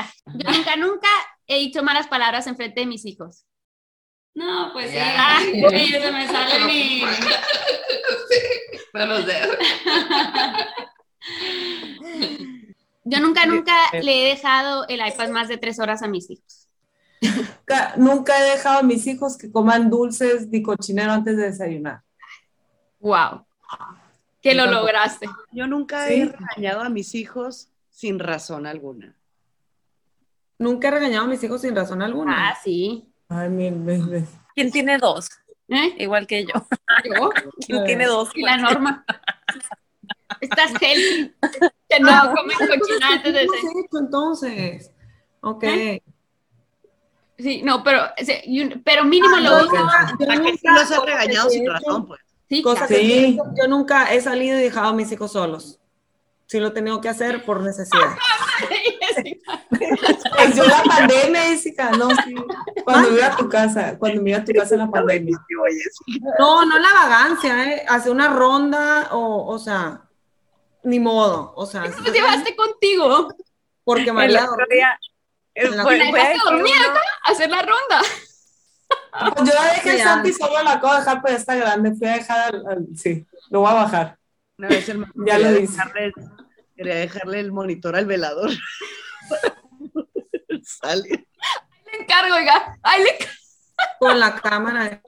terminar. Yo nunca, nunca he dicho malas palabras en frente de mis hijos. No, pues sí. Ya. Ah, Sí, se me sale mi. No lo sé. Yo nunca, nunca le he dejado el iPad más de tres horas a mis hijos. Nunca, nunca he dejado a mis hijos que coman dulces ni cochinero antes de desayunar. Wow. Que lo lograste. Yo nunca Sí. he regañado a mis hijos sin razón alguna. Nunca he regañado a mis hijos sin razón alguna. Ah, sí. Ay, mi, mi- mi- ¿Quién tiene dos? ¿Eh? Igual que yo. Yo ¿Quién tiene dos? y la norma. Estás healthy. Que no comen cochinada antes de ¿Qué hecho entonces? Ok. ¿Eh? Sí, no, pero, pero mínimo lo Yo uso. nunca- yo ¿A que sí nunca- los he regañado sin razón, pues? Sí, Cosa que sí. yo, yo nunca he salido y dejado a mis hijos solos. Sí lo he tenido que hacer por necesidad. No, sí. Cuando iba a tu casa, cuando iba a tu casa en la pandemia. No, no la vagancia, ¿eh? Hacer una ronda o, o sea, ni modo. O sea, ¿Cómo te llevaste contigo? porque El María otro día, eh, En la fue- ¿La fue dejaste aquí dormir acá? Hacer la ronda. Pues yo la dejé ya. Santi solo la acabo de dejar, pero está grande. Fui a dejar al, al- sí, lo voy a bajar. Una vez el mamá Ya lo dice. dejarle, quería dejarle el monitor al velador. Sale. Le encargo, oiga. Ay, le. Con la cámara.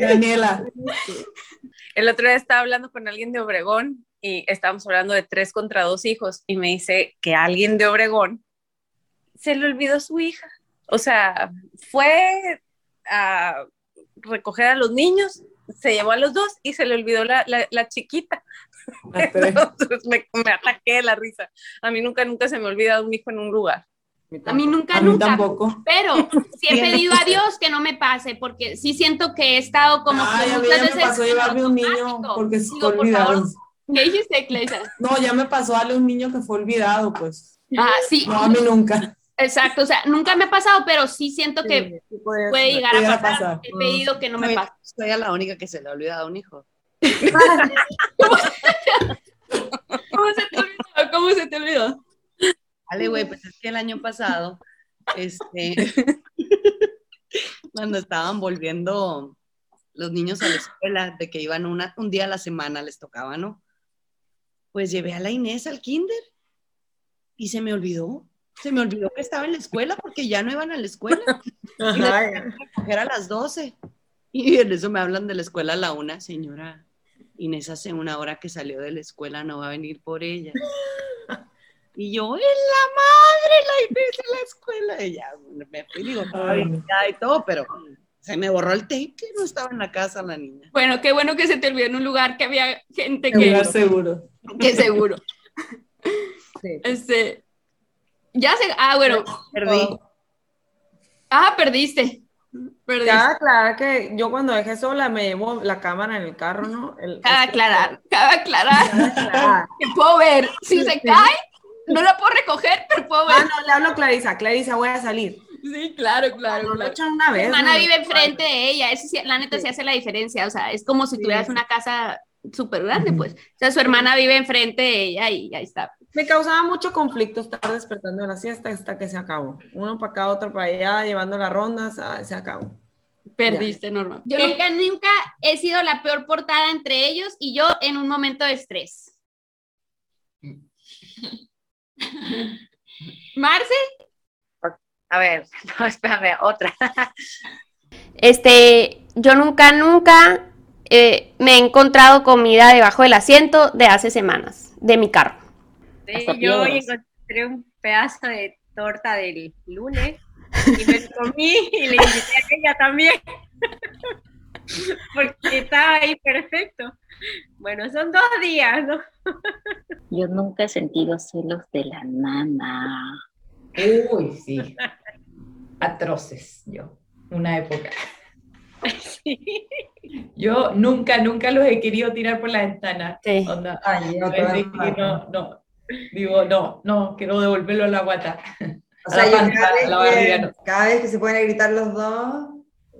Daniela. El otro día estaba hablando con alguien de Obregón y estábamos hablando de tres contra dos hijos y me dice que alguien de Obregón se le olvidó su hija. O sea, fue a recoger a los niños, se llevó a los dos y se le olvidó la, la- la chiquita. Tres. Entonces me, me ataqué de la risa. A mí nunca, nunca se me olvida un hijo en un lugar. A mí nunca, A mí nunca. tampoco. Pero sí he pedido a Dios que no me pase, porque sí siento que he estado como que Ay, a mí ya me pasó en llevarme un niño porque se fue olvidado. ¿Qué dijiste, Cleisa? No, ya me pasó darle a un niño que fue olvidado, pues. Ah, sí, No, a mí nunca. exacto. O sea, nunca me ha pasado, pero sí siento que Sí, sí puede, puede llegar a pasar. pasar. He pedido que no me pase. Soy a la única que se le ha olvidado un hijo. ¿Cómo se te olvidó? ¿Cómo se te olvidó? Vale, güey, pues es que el año pasado, este, cuando estaban volviendo los niños a la escuela, de que iban una, un día a la semana, les tocaba, ¿no? Pues llevé a la Inés al kinder y se me olvidó. Se me olvidó que estaba en la escuela porque ya no iban a la escuela. Y la recoger a las 12. Y en eso me hablan de la escuela a la una, señora. Inés hace una hora que salió de la escuela, no va a venir por ella. Y yo, es la madre, la en la escuela. Y ya me fui, digo, ya y todo, pero se me borró el tape que no estaba en la casa la niña. Bueno, qué bueno que se te olvidó en un lugar que había gente En que, lugar seguro. que seguro. Sí. Este, ya se, ah, bueno, Perdí. ah, perdiste. Perdiste. Cabe aclarar que yo cuando dejé sola me llevo la cámara en el carro, ¿no? El- Cabe aclarar, cabe aclarar Ah, que puedo ver. Si se cae, no la puedo recoger, pero puedo ver. Ah, no, le hablo a Clarisa. Clarisa, voy a salir. Sí, claro, claro, No lo claro. echan una Mi vez. hermana ¿no? vive enfrente de ella, eso sí, la neta sí hace la diferencia, o sea, es como si Sí. tuvieras una casa súper grande, pues. O sea, su hermana vive enfrente de ella y ahí está. Me causaba mucho conflicto estar despertando de la siesta hasta que se acabó. Uno para acá, otro para allá, llevando las rondas, ah, se acabó. Perdiste, Norma. Yo nunca, nunca he sido la peor portada entre ellos y yo en un momento de estrés. Marce, A ver, no, espérame, otra. Este, yo nunca, nunca eh, me he encontrado comida debajo del asiento de hace semanas, de mi carro. Sí, yo hoy encontré un pedazo de torta del lunes y me lo comí y le invité a ella también. Porque estaba ahí perfecto. Bueno, son dos días, ¿no? Yo nunca he sentido celos de la nana. Uy, sí. Atroces, yo. Una época. Sí. Yo nunca, nunca los he querido tirar por la ventana. Sí. Onda, Ay, no, no. Digo, no, no, quiero devolverlo a la guata. O A sea, la yo panza, cada vez, a la barriga, que, no. cada vez que se pueden gritar los dos,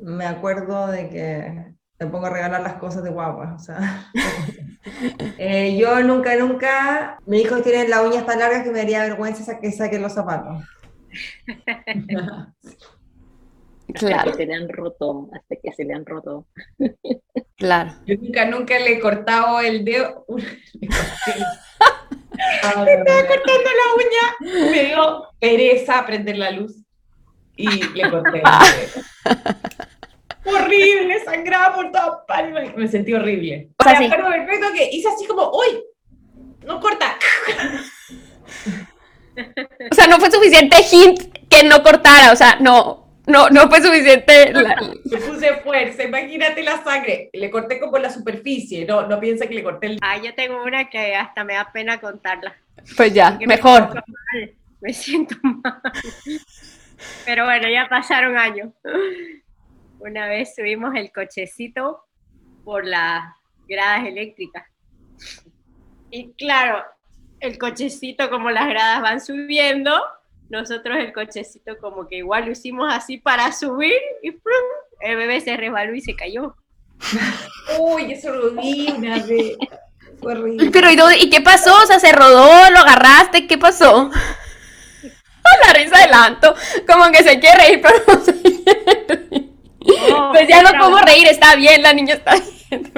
me acuerdo de que me pongo a regalar las cosas de guagua, o sea. Eh, yo nunca, nunca, mi hijo tiene las uñas tan largas que me daría vergüenza que saquen los zapatos. Hasta Claro, que se le han roto, hasta que se le han roto. claro. Yo nunca, nunca le he cortado el dedo. Le corté. Ah, Estaba cortando la uña, me dio pereza prender la luz y le corté el dedo. Sangraba por todas partes, me sentí horrible. O sea, Me sí. acuerdo perfecto que hice así como, uy, no corta. O sea, no fue suficiente hint que no cortara, o sea, no, no, no fue suficiente. la- Le puse fuerza, imagínate la sangre. Le corté como la superficie, no, no piensa que le corté el Ah, yo tengo una que hasta me da pena contarla. Pues ya, porque me mejor. siento mal, Me siento mal. Pero bueno, ya pasaron años. Una vez subimos el cochecito por las gradas eléctricas. Y claro, el cochecito, como las gradas van subiendo, nosotros el cochecito como que igual lo hicimos así para subir y ¡prum! el bebé se resbaló y se cayó. Uy, eso lo vi una vez. Fue horrible. Pero ¿y, dónde- ¿y qué pasó? O sea, se rodó, lo agarraste, ¿qué pasó? La risa de Lanto, como que se quiere reír, pero no se quiere Pues ya no puedo reír, está bien, la niña está bien.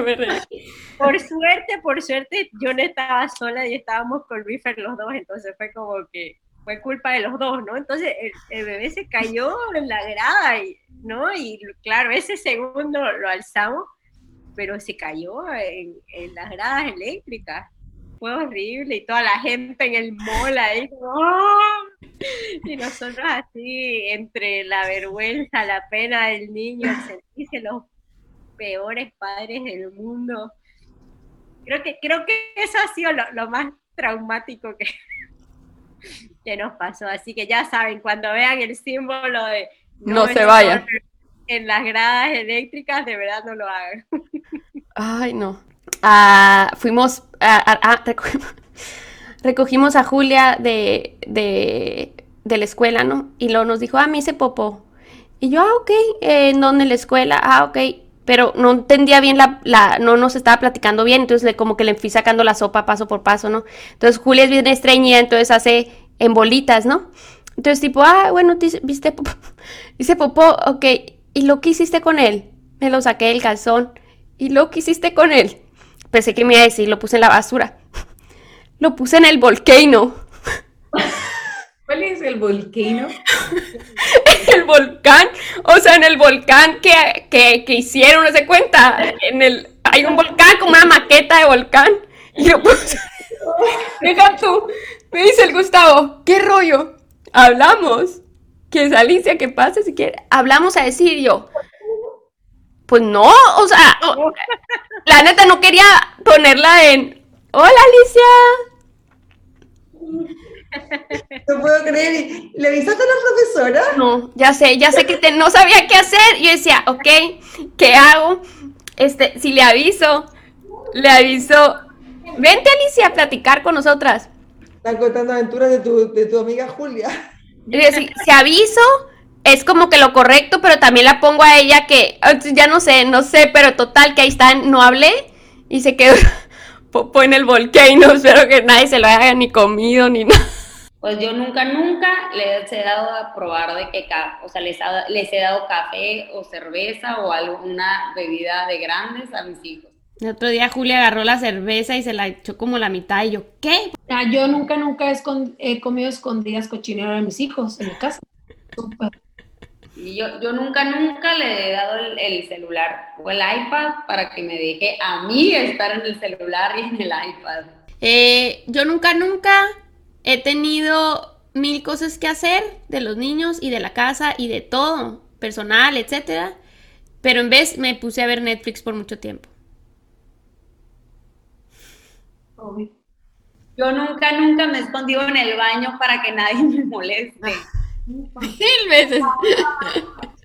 Por suerte, por suerte, yo no estaba sola y estábamos con Luífer los dos, entonces fue como que fue culpa de los dos, ¿no? Entonces el, el bebé se cayó en la grada, y, ¿no? Y claro, ese segundo lo alzamos, pero se cayó en, en las gradas eléctricas. Fue horrible y toda la gente en el mall ahí, ¡ah! y nosotros así, entre la vergüenza, la pena del niño, sentirse los peores padres del mundo. Creo que, creo que eso ha sido lo, lo más traumático que, que nos pasó. Así que ya saben, cuando vean el símbolo de No se es vayan. En las gradas eléctricas, de verdad no lo hagan. Ay, no. Fuimos, a, recogimos, a Julia de, de, de la escuela, ¿no? Y luego nos dijo, ah, me hice popó. Y yo, ah, ok, eh, ¿en dónde? La escuela, ah, ok. Pero no entendía bien la, la, no nos estaba platicando bien, entonces le, como que le fui sacando la sopa paso por paso, ¿no? Entonces Julia es bien estreñida, entonces hace en bolitas, ¿no? Entonces tipo, ah, bueno, te viste popó, hice popó, ok. ¿Y lo que hiciste con él? Me lo saqué del calzón. ¿Y lo que hiciste con él? Pensé que me iba a decir, lo puse en la basura. Lo puse en el volcano. ¿Cuál es el volcano? el volcán, o sea, en el volcán que, que, que hicieron, no se cuenta, en el, hay un volcán como una maqueta de volcán, y lo puse, deja tú, me dice el Gustavo, ¿qué rollo? Hablamos, que es Alicia, que pase si quiere, hablamos a decir yo, pues no, o sea, la neta no quería ponerla en, hola Alicia, No puedo creer. ¿Y ¿Le avisaste a la profesora? No, ya sé, ya sé que te- no sabía qué hacer. Yo decía, ok, ¿qué hago? Este, si le aviso, le aviso, vente Alicia a platicar con nosotras. Están contando aventuras de tu, de tu amiga Julia. Decir, si aviso, es como que lo correcto, pero también la pongo a ella que, ah, ya no sé, no sé, pero total, que ahí están, no hablé y se quedó popó en el volcán. Espero que nadie se lo haya ni comido ni nada. Pues yo nunca, nunca les he dado a probar de qué, ca- o sea, les, ha- les he dado café o cerveza o alguna bebida de grandes a mis hijos. El otro día Julia agarró la cerveza y se la echó como la mitad y yo, ¿qué? Ah, yo nunca, nunca he, he comido escondidas cochinero a mis hijos en mi casa. Súper. Y yo, yo nunca, nunca le he dado el, el celular o el iPad para que me deje a mí estar en el celular y en el iPad. Eh, yo nunca, nunca he tenido mil cosas que hacer de los niños y de la casa y de todo, personal, etcétera. Pero en vez me puse a ver Netflix por mucho tiempo. Obvio. Yo nunca, nunca me he escondido en el baño para que nadie me moleste. Mil veces.